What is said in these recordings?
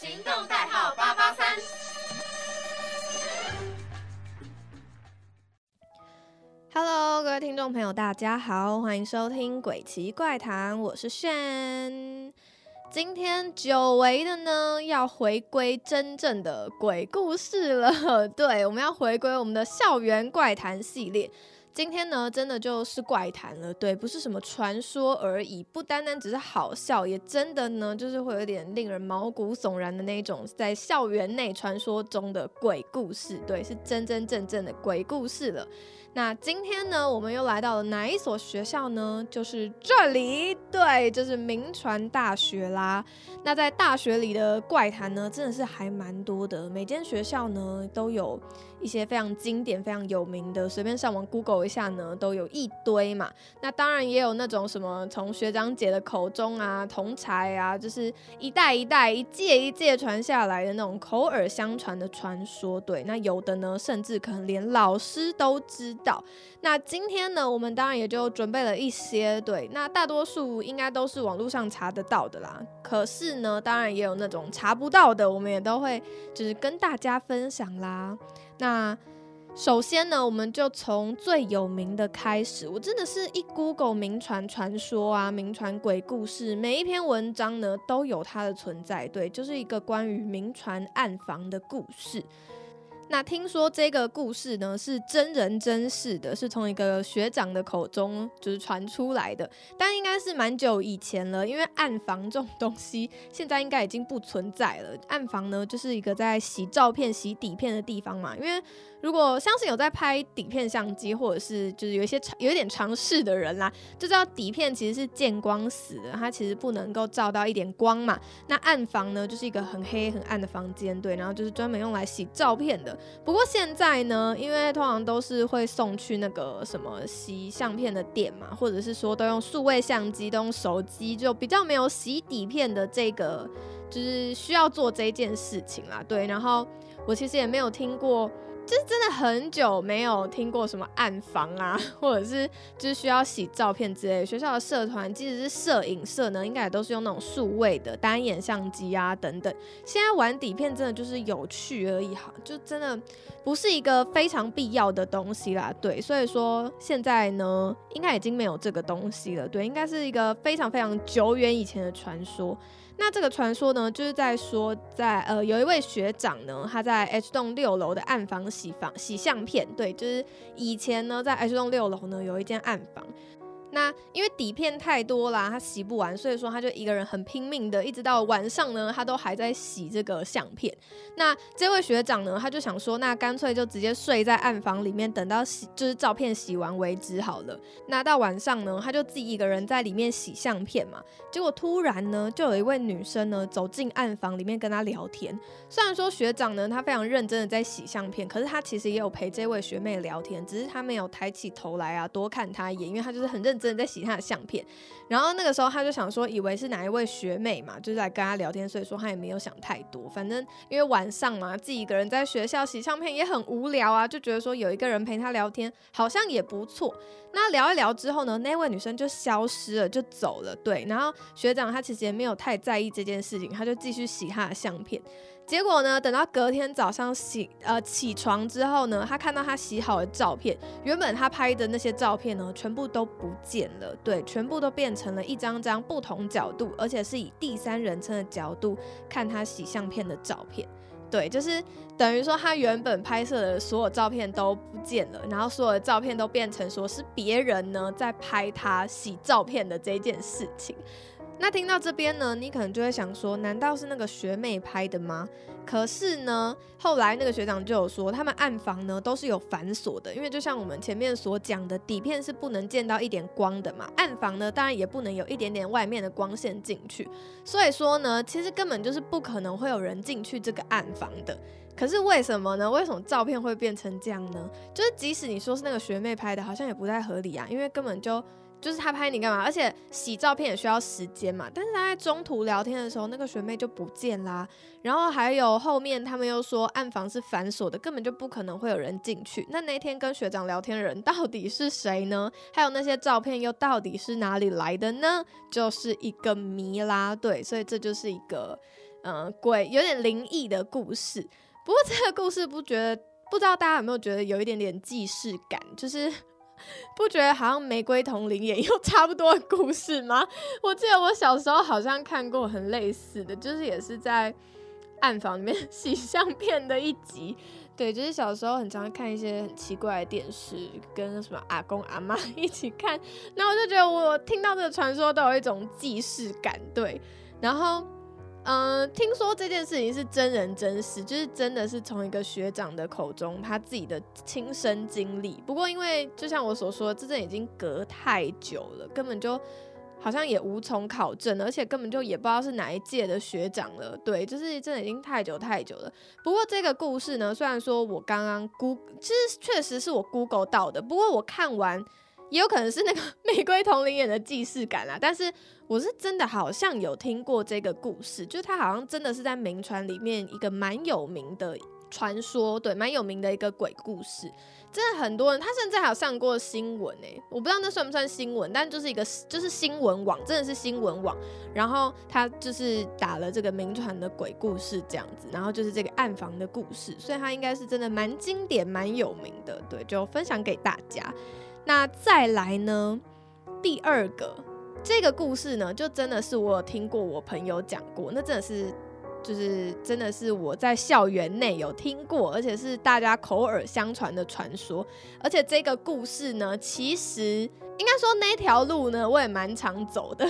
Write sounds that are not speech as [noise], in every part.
行动代号八八三。Hello，各位听众朋友，大家好，欢迎收听《鬼奇怪谈》，我是炫。今天久违的呢，要回归真正的鬼故事了。[laughs] 对，我们要回归我们的校园怪谈系列。今天呢，真的就是怪谈了，对，不是什么传说而已，不单单只是好笑，也真的呢，就是会有点令人毛骨悚然的那种，在校园内传说中的鬼故事，对，是真真正正的鬼故事了。那今天呢，我们又来到了哪一所学校呢？就是这里，对，就是名传大学啦。那在大学里的怪谈呢，真的是还蛮多的。每间学校呢，都有一些非常经典、非常有名的，随便上网 Google 一下呢，都有一堆嘛。那当然也有那种什么从学长姐的口中啊，同才啊，就是一代一代、一届一届传下来的那种口耳相传的传说。对，那有的呢，甚至可能连老师都知。到那今天呢，我们当然也就准备了一些，对，那大多数应该都是网络上查得到的啦。可是呢，当然也有那种查不到的，我们也都会就是跟大家分享啦。那首先呢，我们就从最有名的开始。我真的是一 Google 名传传说啊，名传鬼故事，每一篇文章呢都有它的存在，对，就是一个关于名传暗房的故事。那听说这个故事呢是真人真事的，是从一个学长的口中就是传出来的，但应该是蛮久以前了，因为暗房这种东西现在应该已经不存在了。暗房呢就是一个在洗照片、洗底片的地方嘛，因为。如果相信有在拍底片相机，或者是就是有一些有一点尝试的人啦，就知道底片其实是见光死的，它其实不能够照到一点光嘛。那暗房呢，就是一个很黑很暗的房间，对，然后就是专门用来洗照片的。不过现在呢，因为通常都是会送去那个什么洗相片的店嘛，或者是说都用数位相机、都用手机，就比较没有洗底片的这个，就是需要做这件事情啦。对，然后我其实也没有听过。就是真的很久没有听过什么暗房啊，[laughs] 或者是就是需要洗照片之类。学校的社团即使是摄影社呢，应该也都是用那种数位的单眼相机啊等等。现在玩底片真的就是有趣而已，哈，就真的不是一个非常必要的东西啦。对，所以说现在呢，应该已经没有这个东西了。对，应该是一个非常非常久远以前的传说。那这个传说呢，就是在说，在呃有一位学长呢，他在 H 栋六楼的暗房洗房洗相片，对，就是以前呢在 H 栋六楼呢有一间暗房。那因为底片太多啦，他洗不完，所以说他就一个人很拼命的，一直到晚上呢，他都还在洗这个相片。那这位学长呢，他就想说，那干脆就直接睡在暗房里面，等到洗就是照片洗完为止好了。那到晚上呢，他就自己一个人在里面洗相片嘛。结果突然呢，就有一位女生呢走进暗房里面跟他聊天。虽然说学长呢，他非常认真的在洗相片，可是他其实也有陪这位学妹聊天，只是他没有抬起头来啊，多看她一眼，因为他就是很认。真的在洗他的相片，然后那个时候他就想说，以为是哪一位学妹嘛，就是来跟他聊天，所以说他也没有想太多。反正因为晚上嘛，自己一个人在学校洗相片也很无聊啊，就觉得说有一个人陪他聊天好像也不错。那聊一聊之后呢，那位女生就消失了，就走了。对，然后学长他其实也没有太在意这件事情，他就继续洗他的相片。结果呢？等到隔天早上洗呃起床之后呢，他看到他洗好的照片，原本他拍的那些照片呢，全部都不见了。对，全部都变成了一张张不同角度，而且是以第三人称的角度看他洗相片的照片。对，就是等于说他原本拍摄的所有照片都不见了，然后所有的照片都变成说是别人呢在拍他洗照片的这件事情。那听到这边呢，你可能就会想说，难道是那个学妹拍的吗？可是呢，后来那个学长就有说，他们暗房呢都是有反锁的，因为就像我们前面所讲的，底片是不能见到一点光的嘛，暗房呢当然也不能有一点点外面的光线进去，所以说呢，其实根本就是不可能会有人进去这个暗房的。可是为什么呢？为什么照片会变成这样呢？就是即使你说是那个学妹拍的，好像也不太合理啊，因为根本就。就是他拍你干嘛？而且洗照片也需要时间嘛。但是他在中途聊天的时候，那个学妹就不见啦。然后还有后面他们又说暗房是反锁的，根本就不可能会有人进去。那那天跟学长聊天的人到底是谁呢？还有那些照片又到底是哪里来的呢？就是一个谜啦。对，所以这就是一个嗯鬼有点灵异的故事。不过这个故事不觉得，不知道大家有没有觉得有一点点既视感，就是不觉得好像玫瑰同林也有 [laughs] 差不多的故事吗？我记得我小时候好像看过很类似的，就是也是在暗房里面 [laughs] 洗相片的一集。对，就是小时候很常看一些很奇怪的电视，跟什么阿公阿妈 [laughs] 一起看，那我就觉得我听到这个传说都有一种既视感。对，然后嗯，听说这件事情是真人真事，就是真的是从一个学长的口中他自己的亲身经历。不过因为就像我所说，这阵已经隔太久了，根本就。好像也无从考证，而且根本就也不知道是哪一届的学长了。对，就是真的已经太久太久了。不过这个故事呢，虽然说我刚刚估，其实确实是我 Google 到的。不过我看完，也有可能是那个 [laughs] 玫瑰同龄演的既视感啦。但是我是真的好像有听过这个故事，就是他好像真的是在名传里面一个蛮有名的传说，对，蛮有名的一个鬼故事。真的很多人，他甚至还有上过新闻诶，我不知道那算不算新闻，但就是一个就是新闻网，真的是新闻网。然后他就是打了这个名传的鬼故事这样子，然后就是这个暗房的故事，所以他应该是真的蛮经典、蛮有名的。对，就分享给大家。那再来呢，第二个这个故事呢，就真的是我有听过我朋友讲过，那真的是。就是真的是我在校园内有听过，而且是大家口耳相传的传说。而且这个故事呢，其实应该说那条路呢，我也蛮常走的。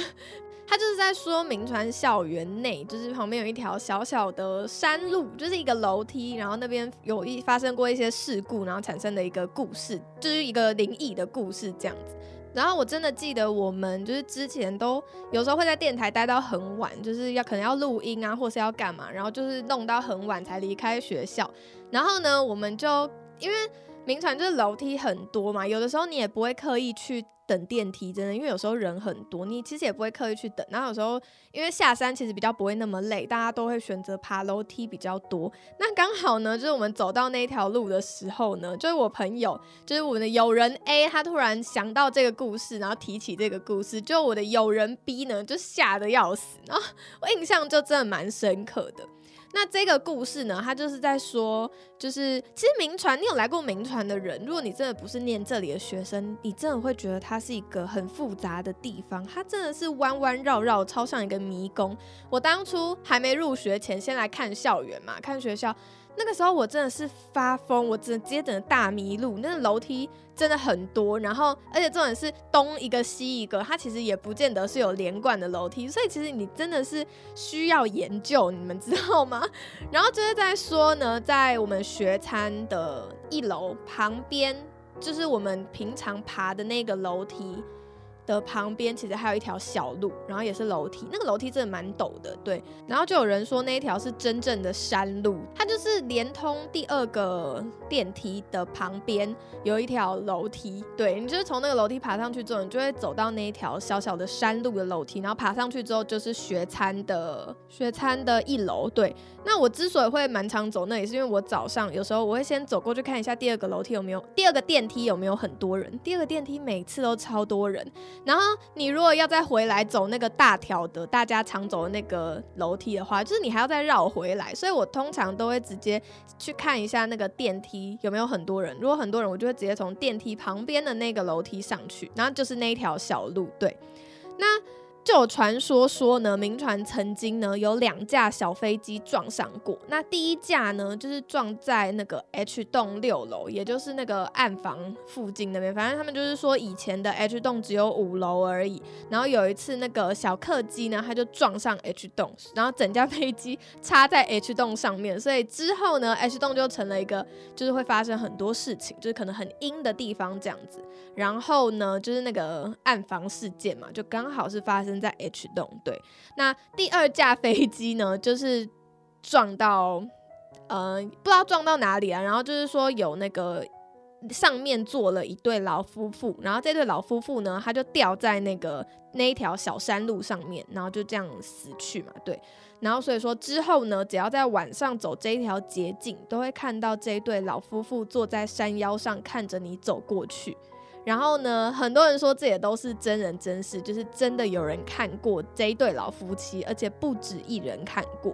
他就是在说明传校园内，就是旁边有一条小小的山路，就是一个楼梯，然后那边有一发生过一些事故，然后产生的一个故事，就是一个灵异的故事这样子。然后我真的记得，我们就是之前都有时候会在电台待到很晚，就是要可能要录音啊，或是要干嘛，然后就是弄到很晚才离开学校。然后呢，我们就因为名传就是楼梯很多嘛，有的时候你也不会刻意去。等电梯真的，因为有时候人很多，你其实也不会刻意去等。然后有时候因为下山其实比较不会那么累，大家都会选择爬楼梯比较多。那刚好呢，就是我们走到那一条路的时候呢，就是我朋友，就是我们的友人 A，他突然想到这个故事，然后提起这个故事，就我的友人 B 呢，就吓得要死。然后我印象就真的蛮深刻的。那这个故事呢，它就是在说，就是其实名传，你有来过名传的人，如果你真的不是念这里的学生，你真的会觉得它是一个很复杂的地方，它真的是弯弯绕绕，超像一个迷宫。我当初还没入学前，先来看校园嘛，看学校。那个时候我真的是发疯，我直接等大迷路。那个楼梯真的很多，然后而且重点是东一个西一个，它其实也不见得是有连贯的楼梯，所以其实你真的是需要研究，你们知道吗？然后就是在说呢，在我们学餐的一楼旁边，就是我们平常爬的那个楼梯。的旁边其实还有一条小路，然后也是楼梯，那个楼梯真的蛮陡的，对。然后就有人说那一条是真正的山路，它就是连通第二个电梯的旁边有一条楼梯，对你就是从那个楼梯爬上去之后，你就会走到那一条小小的山路的楼梯，然后爬上去之后就是学餐的学餐的一楼，对。那我之所以会蛮常走，那也是因为我早上有时候我会先走过去看一下第二个楼梯有没有，第二个电梯有没有很多人，第二个电梯每次都超多人。然后你如果要再回来走那个大条的大家常走的那个楼梯的话，就是你还要再绕回来。所以我通常都会直接去看一下那个电梯有没有很多人。如果很多人，我就会直接从电梯旁边的那个楼梯上去，然后就是那一条小路。对，那。就有传说说呢，明传曾经呢有两架小飞机撞上过。那第一架呢，就是撞在那个 H 栋六楼，也就是那个暗房附近那边。反正他们就是说，以前的 H 栋只有五楼而已。然后有一次那个小客机呢，它就撞上 H 栋，然后整架飞机插在 H 栋上面。所以之后呢，H 栋就成了一个就是会发生很多事情，就是可能很阴的地方这样子。然后呢，就是那个暗房事件嘛，就刚好是发生。在 H 栋对，那第二架飞机呢，就是撞到，呃，不知道撞到哪里啊。然后就是说有那个上面坐了一对老夫妇，然后这对老夫妇呢，他就掉在那个那一条小山路上面，然后就这样死去嘛。对，然后所以说之后呢，只要在晚上走这一条捷径，都会看到这一对老夫妇坐在山腰上看着你走过去。然后呢，很多人说这也都是真人真事，就是真的有人看过这一对老夫妻，而且不止一人看过。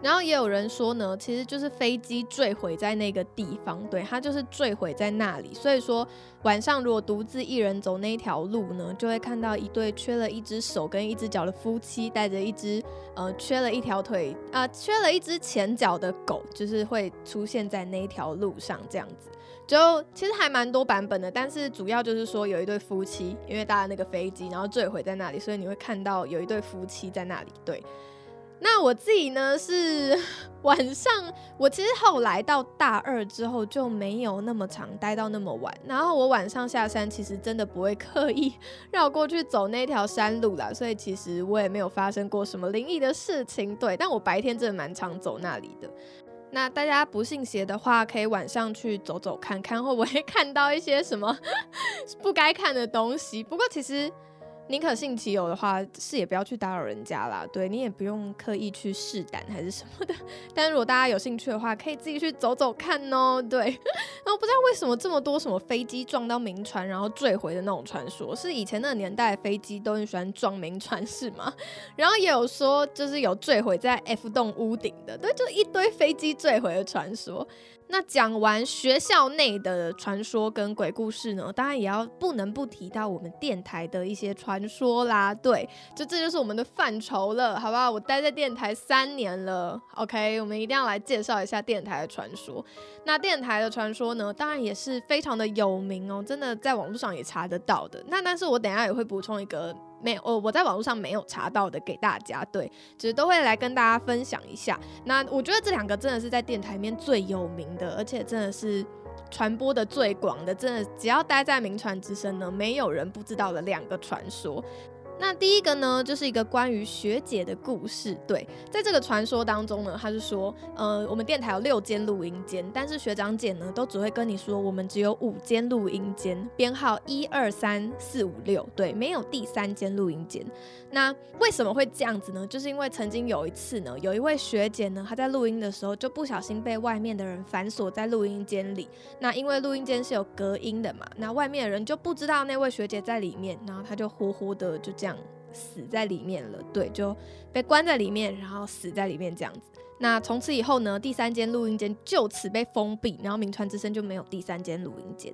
然后也有人说呢，其实就是飞机坠毁在那个地方，对，它就是坠毁在那里。所以说晚上如果独自一人走那一条路呢，就会看到一对缺了一只手跟一只脚的夫妻，带着一只呃缺了一条腿啊缺了一只前脚的狗，就是会出现在那条路上这样子。就其实还蛮多版本的，但是主要就是说有一对夫妻，因为搭了那个飞机，然后坠毁在那里，所以你会看到有一对夫妻在那里，对。那我自己呢是 [laughs] 晚上，我其实后来到大二之后就没有那么长待到那么晚，然后我晚上下山其实真的不会刻意绕过去走那条山路啦，所以其实我也没有发生过什么灵异的事情。对，但我白天真的蛮常走那里的。那大家不信邪的话，可以晚上去走走看看，会不会看到一些什么 [laughs] 不该看的东西。不过其实。宁可信其有的话，是也不要去打扰人家啦。对你也不用刻意去试胆还是什么的。[laughs] 但如果大家有兴趣的话，可以自己去走走看哦。对，[laughs] 然后不知道为什么这么多什么飞机撞到民船然后坠毁的那种传说，是以前那个年代飞机都很喜欢撞民船是吗？[laughs] 然后也有说就是有坠毁在 F 栋屋顶的，对，就一堆飞机坠毁的传说。那讲完学校内的传说跟鬼故事呢，当然也要不能不提到我们电台的一些传说啦。对，就这就是我们的范畴了，好不好？我待在电台三年了，OK，我们一定要来介绍一下电台的传说。那电台的传说呢，当然也是非常的有名哦，真的在网络上也查得到的。那但是我等下也会补充一个。没有，我在网络上没有查到的，给大家对，就是都会来跟大家分享一下。那我觉得这两个真的是在电台里面最有名的，而且真的是传播的最广的，真的只要待在名传之声呢，没有人不知道的两个传说。那第一个呢，就是一个关于学姐的故事。对，在这个传说当中呢，他是说，呃，我们电台有六间录音间，但是学长姐呢，都只会跟你说，我们只有五间录音间，编号一二三四五六，对，没有第三间录音间。那为什么会这样子呢？就是因为曾经有一次呢，有一位学姐呢，她在录音的时候就不小心被外面的人反锁在录音间里。那因为录音间是有隔音的嘛，那外面的人就不知道那位学姐在里面，然后她就呼呼的就这样死在里面了。对，就被关在里面，然后死在里面这样子。那从此以后呢，第三间录音间就此被封闭，然后名川之声就没有第三间录音间。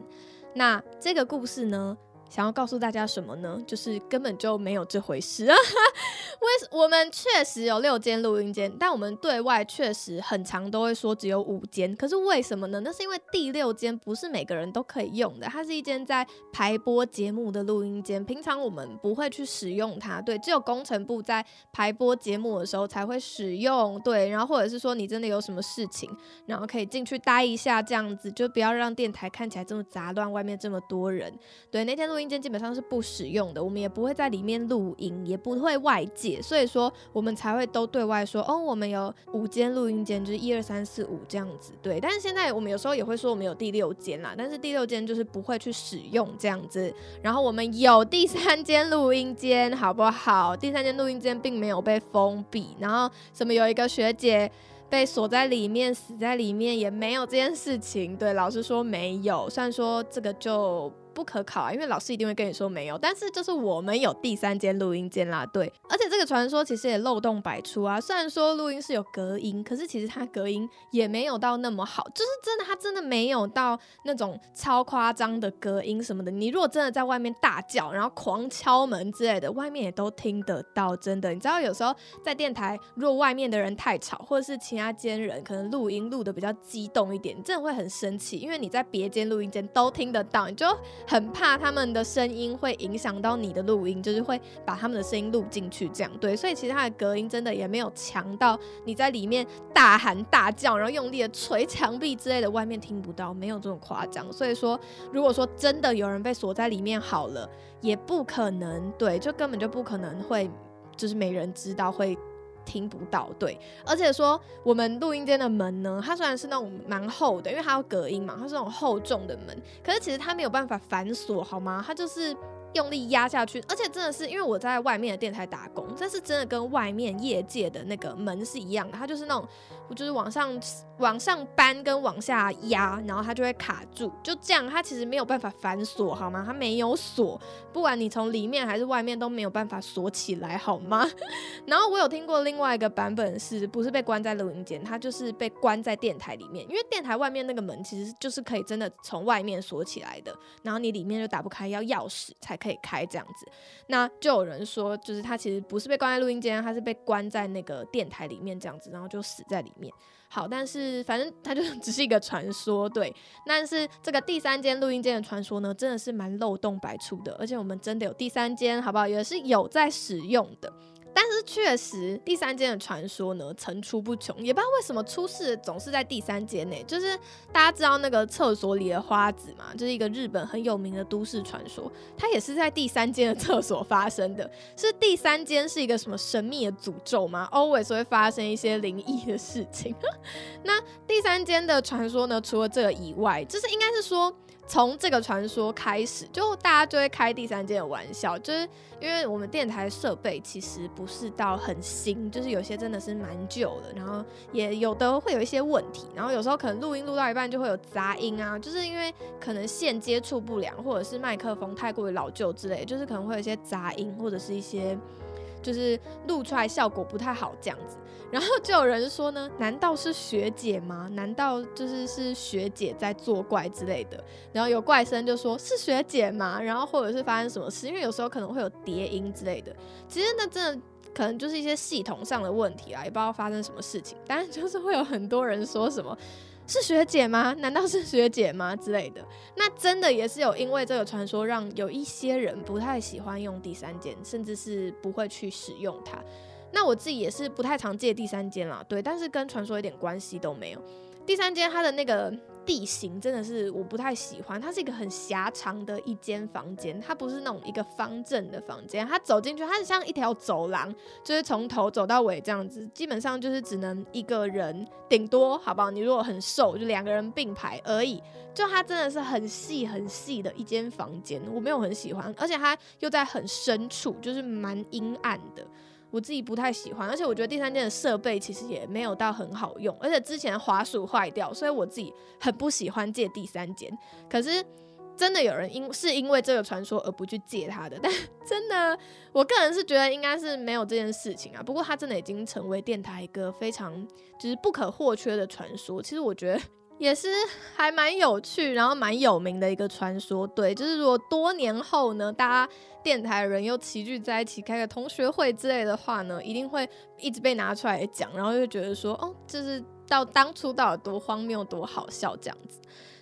那这个故事呢？想要告诉大家什么呢？就是根本就没有这回事啊。[laughs] 为我们确实有六间录音间，但我们对外确实很长都会说只有五间。可是为什么呢？那是因为第六间不是每个人都可以用的，它是一间在排播节目的录音间，平常我们不会去使用它。对，只有工程部在排播节目的时候才会使用。对，然后或者是说你真的有什么事情，然后可以进去待一下，这样子就不要让电台看起来这么杂乱，外面这么多人。对，那天录。录音间基本上是不使用的，我们也不会在里面录音，也不会外借，所以说我们才会都对外说，哦，我们有五间录音间，就是一二三四五这样子，对。但是现在我们有时候也会说我们有第六间啦，但是第六间就是不会去使用这样子。然后我们有第三间录音间，好不好？第三间录音间并没有被封闭，然后什么有一个学姐被锁在里面，死在里面，也没有这件事情。对，老师说没有，虽然说这个就。不可考啊，因为老师一定会跟你说没有。但是就是我们有第三间录音间啦，对。这个传说其实也漏洞百出啊。虽然说录音是有隔音，可是其实它隔音也没有到那么好。就是真的，它真的没有到那种超夸张的隔音什么的。你如果真的在外面大叫，然后狂敲门之类的，外面也都听得到。真的，你知道有时候在电台，如果外面的人太吵，或者是其他间人可能录音录的比较激动一点，你真的会很生气，因为你在别间录音间都听得到，你就。很怕他们的声音会影响到你的录音，就是会把他们的声音录进去，这样对，所以其实它的隔音真的也没有强到你在里面大喊大叫，然后用力的捶墙壁之类的，外面听不到，没有这种夸张。所以说，如果说真的有人被锁在里面好了，也不可能，对，就根本就不可能会，就是没人知道会。听不到，对，而且说我们录音间的门呢，它虽然是那种蛮厚的，因为它要隔音嘛，它是那种厚重的门，可是其实它没有办法反锁，好吗？它就是用力压下去，而且真的是因为我在外面的电台打工，这是真的跟外面业界的那个门是一样的，它就是那种。我就是往上往上搬跟往下压，然后它就会卡住，就这样，它其实没有办法反锁，好吗？它没有锁，不管你从里面还是外面都没有办法锁起来，好吗？[laughs] 然后我有听过另外一个版本，是不是被关在录音间？它就是被关在电台里面，因为电台外面那个门其实就是可以真的从外面锁起来的，然后你里面就打不开，要钥匙才可以开这样子。那就有人说，就是他其实不是被关在录音间，他是被关在那个电台里面这样子，然后就死在里。面好，但是反正它就只是一个传说，对。但是这个第三间录音间的传说呢，真的是蛮漏洞百出的，而且我们真的有第三间，好不好？也是有在使用的。但是确实，第三间的传说呢层出不穷，也不知道为什么出事总是在第三间呢？就是大家知道那个厕所里的花子嘛，就是一个日本很有名的都市传说，它也是在第三间的厕所发生的。是第三间是一个什么神秘的诅咒吗？Always 会发生一些灵异的事情。[laughs] 那第三间的传说呢，除了这个以外，就是应该是说。从这个传说开始，就大家就会开第三件玩笑，就是因为我们电台设备其实不是到很新，就是有些真的是蛮旧的，然后也有的会有一些问题，然后有时候可能录音录到一半就会有杂音啊，就是因为可能线接触不良，或者是麦克风太过于老旧之类，就是可能会有一些杂音或者是一些就是录出来效果不太好这样子。然后就有人说呢，[laughs] 难道是学姐吗？难道就是是学姐在作怪之类的？然后有怪声就说是学姐吗？然后或者是发生什么事？因为有时候可能会有叠音之类的。其实那真的可能就是一些系统上的问题啦，也不知道发生什么事情。但是就是会有很多人说什么是学姐吗？难道是学姐吗之类的？那真的也是有因为这个传说，让有一些人不太喜欢用第三间，甚至是不会去使用它。那我自己也是不太常借第三间啦，对，但是跟传说一点关系都没有。第三间它的那个地形真的是我不太喜欢，它是一个很狭长的一间房间，它不是那种一个方正的房间，它走进去它是像一条走廊，就是从头走到尾这样子，基本上就是只能一个人，顶多好不好？你如果很瘦，就两个人并排而已。就它真的是很细很细的一间房间，我没有很喜欢，而且它又在很深处，就是蛮阴暗的。我自己不太喜欢，而且我觉得第三间的设备其实也没有到很好用，而且之前滑鼠坏掉，所以我自己很不喜欢借第三间。可是真的有人因是因为这个传说而不去借它的，但 [laughs] 真的我个人是觉得应该是没有这件事情啊。不过它真的已经成为电台一个非常就是不可或缺的传说。其实我觉得。也是还蛮有趣，然后蛮有名的一个传说。对，就是如果多年后呢，大家电台人又齐聚在一起开个同学会之类的话呢，一定会一直被拿出来讲，然后就觉得说，哦，就是到当初到底多荒谬、多好笑这样子。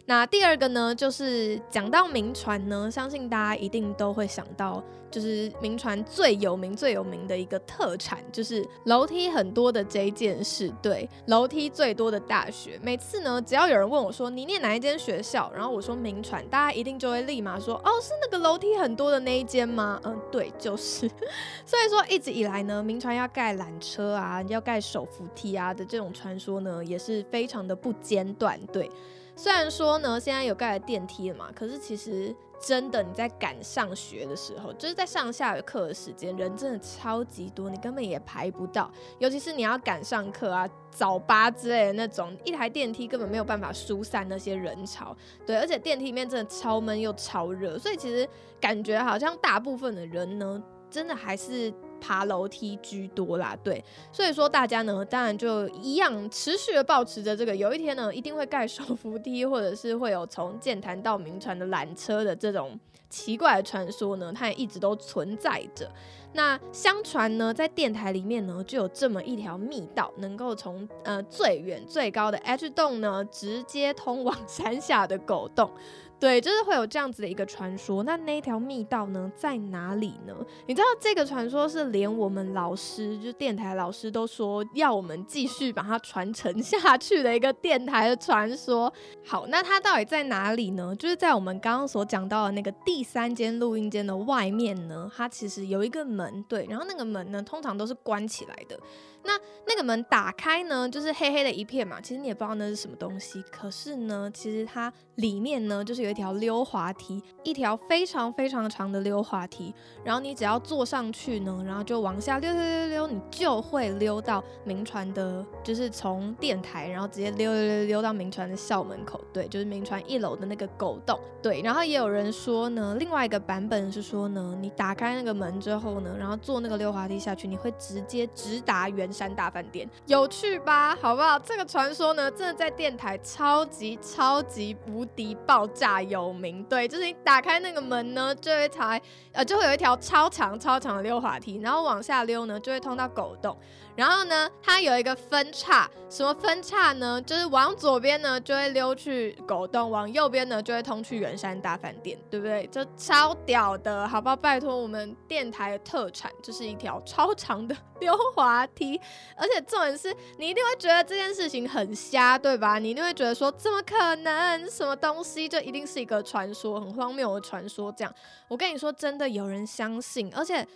那第二个呢，就是讲到名船呢，相信大家一定都会想到，就是名船最有名、最有名的一个特产，就是楼梯很多的这件事。对，楼梯最多的大学，每次呢，只要有人问我说你念哪一间学校，然后我说名传，大家一定就会立马说，哦，是那个楼梯很多的那一间吗？嗯，对，就是。[laughs] 所以说一直以来呢，名传要盖缆车啊，要盖手扶梯啊的这种传说呢，也是非常的不间断。对。虽然说呢，现在有盖了电梯了嘛，可是其实真的你在赶上学的时候，就是在上下课的时间，人真的超级多，你根本也排不到。尤其是你要赶上课啊、早八之类的那种，一台电梯根本没有办法疏散那些人潮。对，而且电梯里面真的超闷又超热，所以其实感觉好像大部分的人呢，真的还是。爬楼梯居多啦，对，所以说大家呢，当然就一样持续的保持着这个，有一天呢，一定会盖手扶梯，或者是会有从剑潭到名传的缆车的这种奇怪的传说呢，它也一直都存在着。那相传呢，在电台里面呢，就有这么一条密道，能够从呃最远最高的 H 洞呢，直接通往 [laughs] 山下的狗洞。对，就是会有这样子的一个传说。那那条密道呢，在哪里呢？你知道这个传说是连我们老师，就电台老师都说要我们继续把它传承下去的一个电台的传说。好，那它到底在哪里呢？就是在我们刚刚所讲到的那个第三间录音间的外面呢，它其实有一个门，对，然后那个门呢，通常都是关起来的。那那个门打开呢，就是黑黑的一片嘛，其实你也不知道那是什么东西。可是呢，其实它里面呢，就是有一条溜滑梯，一条非常非常长的溜滑梯。然后你只要坐上去呢，然后就往下溜溜溜溜，你就会溜到明传的，就是从电台，然后直接溜溜溜溜到明传的校门口。对，就是明传一楼的那个狗洞。对，然后也有人说呢，另外一个版本是说呢，你打开那个门之后呢，然后坐那个溜滑梯下去，你会直接直达圆山大饭店，有趣吧？好不好？这个传说呢，真的在电台超级超级无敌爆炸有名。对，就是你打开那个门呢，就会才呃就会有一条超长超长的溜滑梯，然后往下溜呢，就会通到狗洞。然后呢，它有一个分叉，什么分叉呢？就是往左边呢就会溜去狗洞，往右边呢就会通去圆山大饭店，对不对？就超屌的，好不好？拜托我们电台的特产就是一条超长的溜滑梯，而且重点是你一定会觉得这件事情很瞎，对吧？你一定会觉得说怎么可能？什么东西就一定是一个传说，很荒谬的传说？这样，我跟你说，真的有人相信，而且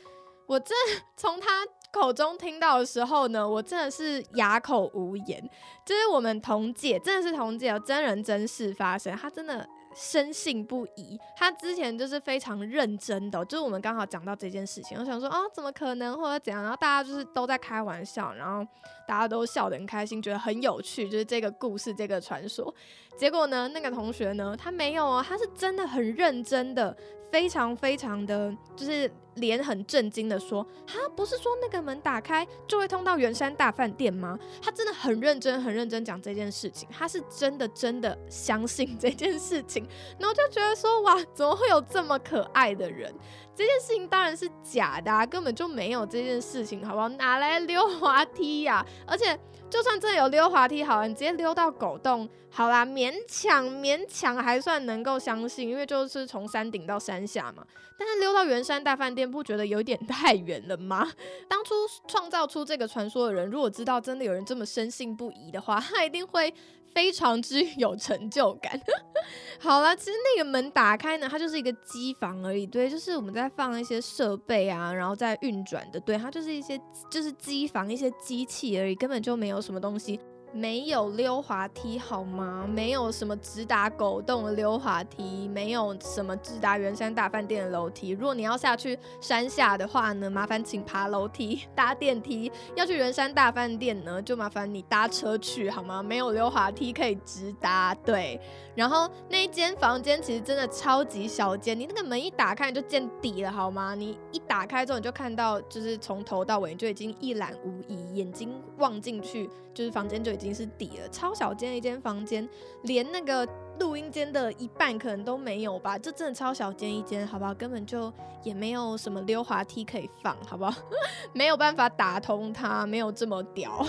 我真从他。口中听到的时候呢，我真的是哑口无言。就是我们同姐，真的是同届，真人真事发生，她真的深信不疑。她之前就是非常认真的，就是我们刚好讲到这件事情，我想说啊，怎么可能或者怎样？然后大家就是都在开玩笑，然后大家都笑得很开心，觉得很有趣，就是这个故事，这个传说。结果呢，那个同学呢，他没有哦，他是真的很认真的。非常非常的就是脸很震惊的说：“哈，不是说那个门打开就会通到圆山大饭店吗？”他真的很认真很认真讲这件事情，他是真的真的相信这件事情，然后就觉得说：“哇，怎么会有这么可爱的人？”这件事情当然是假的，啊根本就没有这件事情，好不好？哪来溜滑梯呀？而且就算真的有溜滑梯，好了，你直接溜到狗洞，好啦，勉强勉强还算能够相信，因为就是从山顶到山下嘛。但是溜到圆山大饭店，不觉得有点太远了吗？[laughs] 当初创造出这个传说的人，如果知道真的有人这么深信不疑的话，[laughs] 他一定会。非常之有成就感。[laughs] 好了，其实那个门打开呢，它就是一个机房而已。对，就是我们在放一些设备啊，然后在运转的。对，它就是一些就是机房一些机器而已，根本就没有什么东西。没有溜滑梯好吗？没有什么直达狗洞的溜滑梯，没有什么直达圆山大饭店的楼梯。如果你要下去山下的话呢，麻烦请爬楼梯、[laughs] 搭电梯。要去圆山大饭店呢，就麻烦你搭车去好吗？没有溜滑梯可以直达。对，然后那一间房间其实真的超级小间，你那个门一打开就见底了好吗？你一打开之后你就看到，就是从头到尾就已经一览无遗，眼睛望进去就是房间就。已经是底了，超小间一间房间，连那个录音间的一半可能都没有吧？这真的超小间一间，好不好？根本就也没有什么溜滑梯可以放，好不好？[laughs] 没有办法打通它，没有这么屌。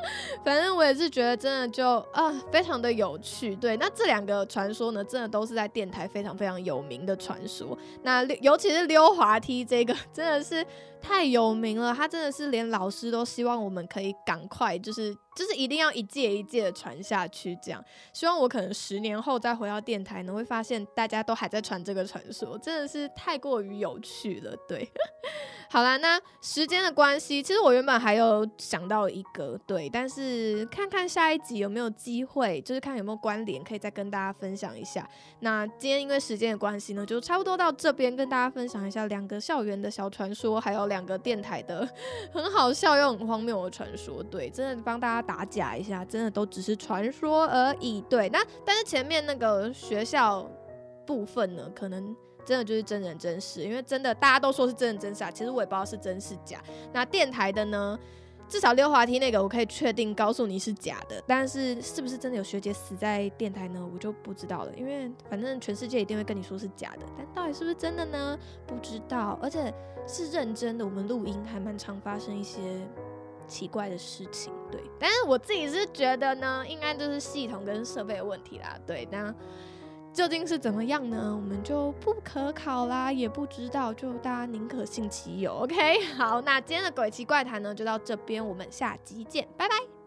[laughs] 反正我也是觉得真的就啊，非常的有趣。对，那这两个传说呢，真的都是在电台非常非常有名的传说。那尤其是溜滑梯这个，真的是太有名了。它真的是连老师都希望我们可以赶快，就是就是一定要一届一届的传下去。这样，希望我可能十年后再回到电台呢，会发现大家都还在传这个传说，真的是太过于有趣了。对。好啦，那时间的关系，其实我原本还有想到一个对，但是看看下一集有没有机会，就是看有没有关联，可以再跟大家分享一下。那今天因为时间的关系呢，就差不多到这边跟大家分享一下两个校园的小传说，还有两个电台的 [laughs] 很好笑又很荒谬的传说。对，真的帮大家打假一下，真的都只是传说而已。对，那但是前面那个学校部分呢，可能。真的就是真人真事，因为真的大家都说是真人真事啊，其实我也不知道是真是假。那电台的呢，至少溜滑梯那个我可以确定告诉你是假的，但是是不是真的有学姐死在电台呢？我就不知道了，因为反正全世界一定会跟你说是假的，但到底是不是真的呢？不知道，而且是认真的，我们录音还蛮常发生一些奇怪的事情，对。但是我自己是觉得呢，应该就是系统跟设备的问题啦，对。那究竟是怎么样呢？我们就不可考啦，也不知道，就大家宁可信其有。OK，好，那今天的鬼奇怪谈呢，就到这边，我们下集见，拜拜。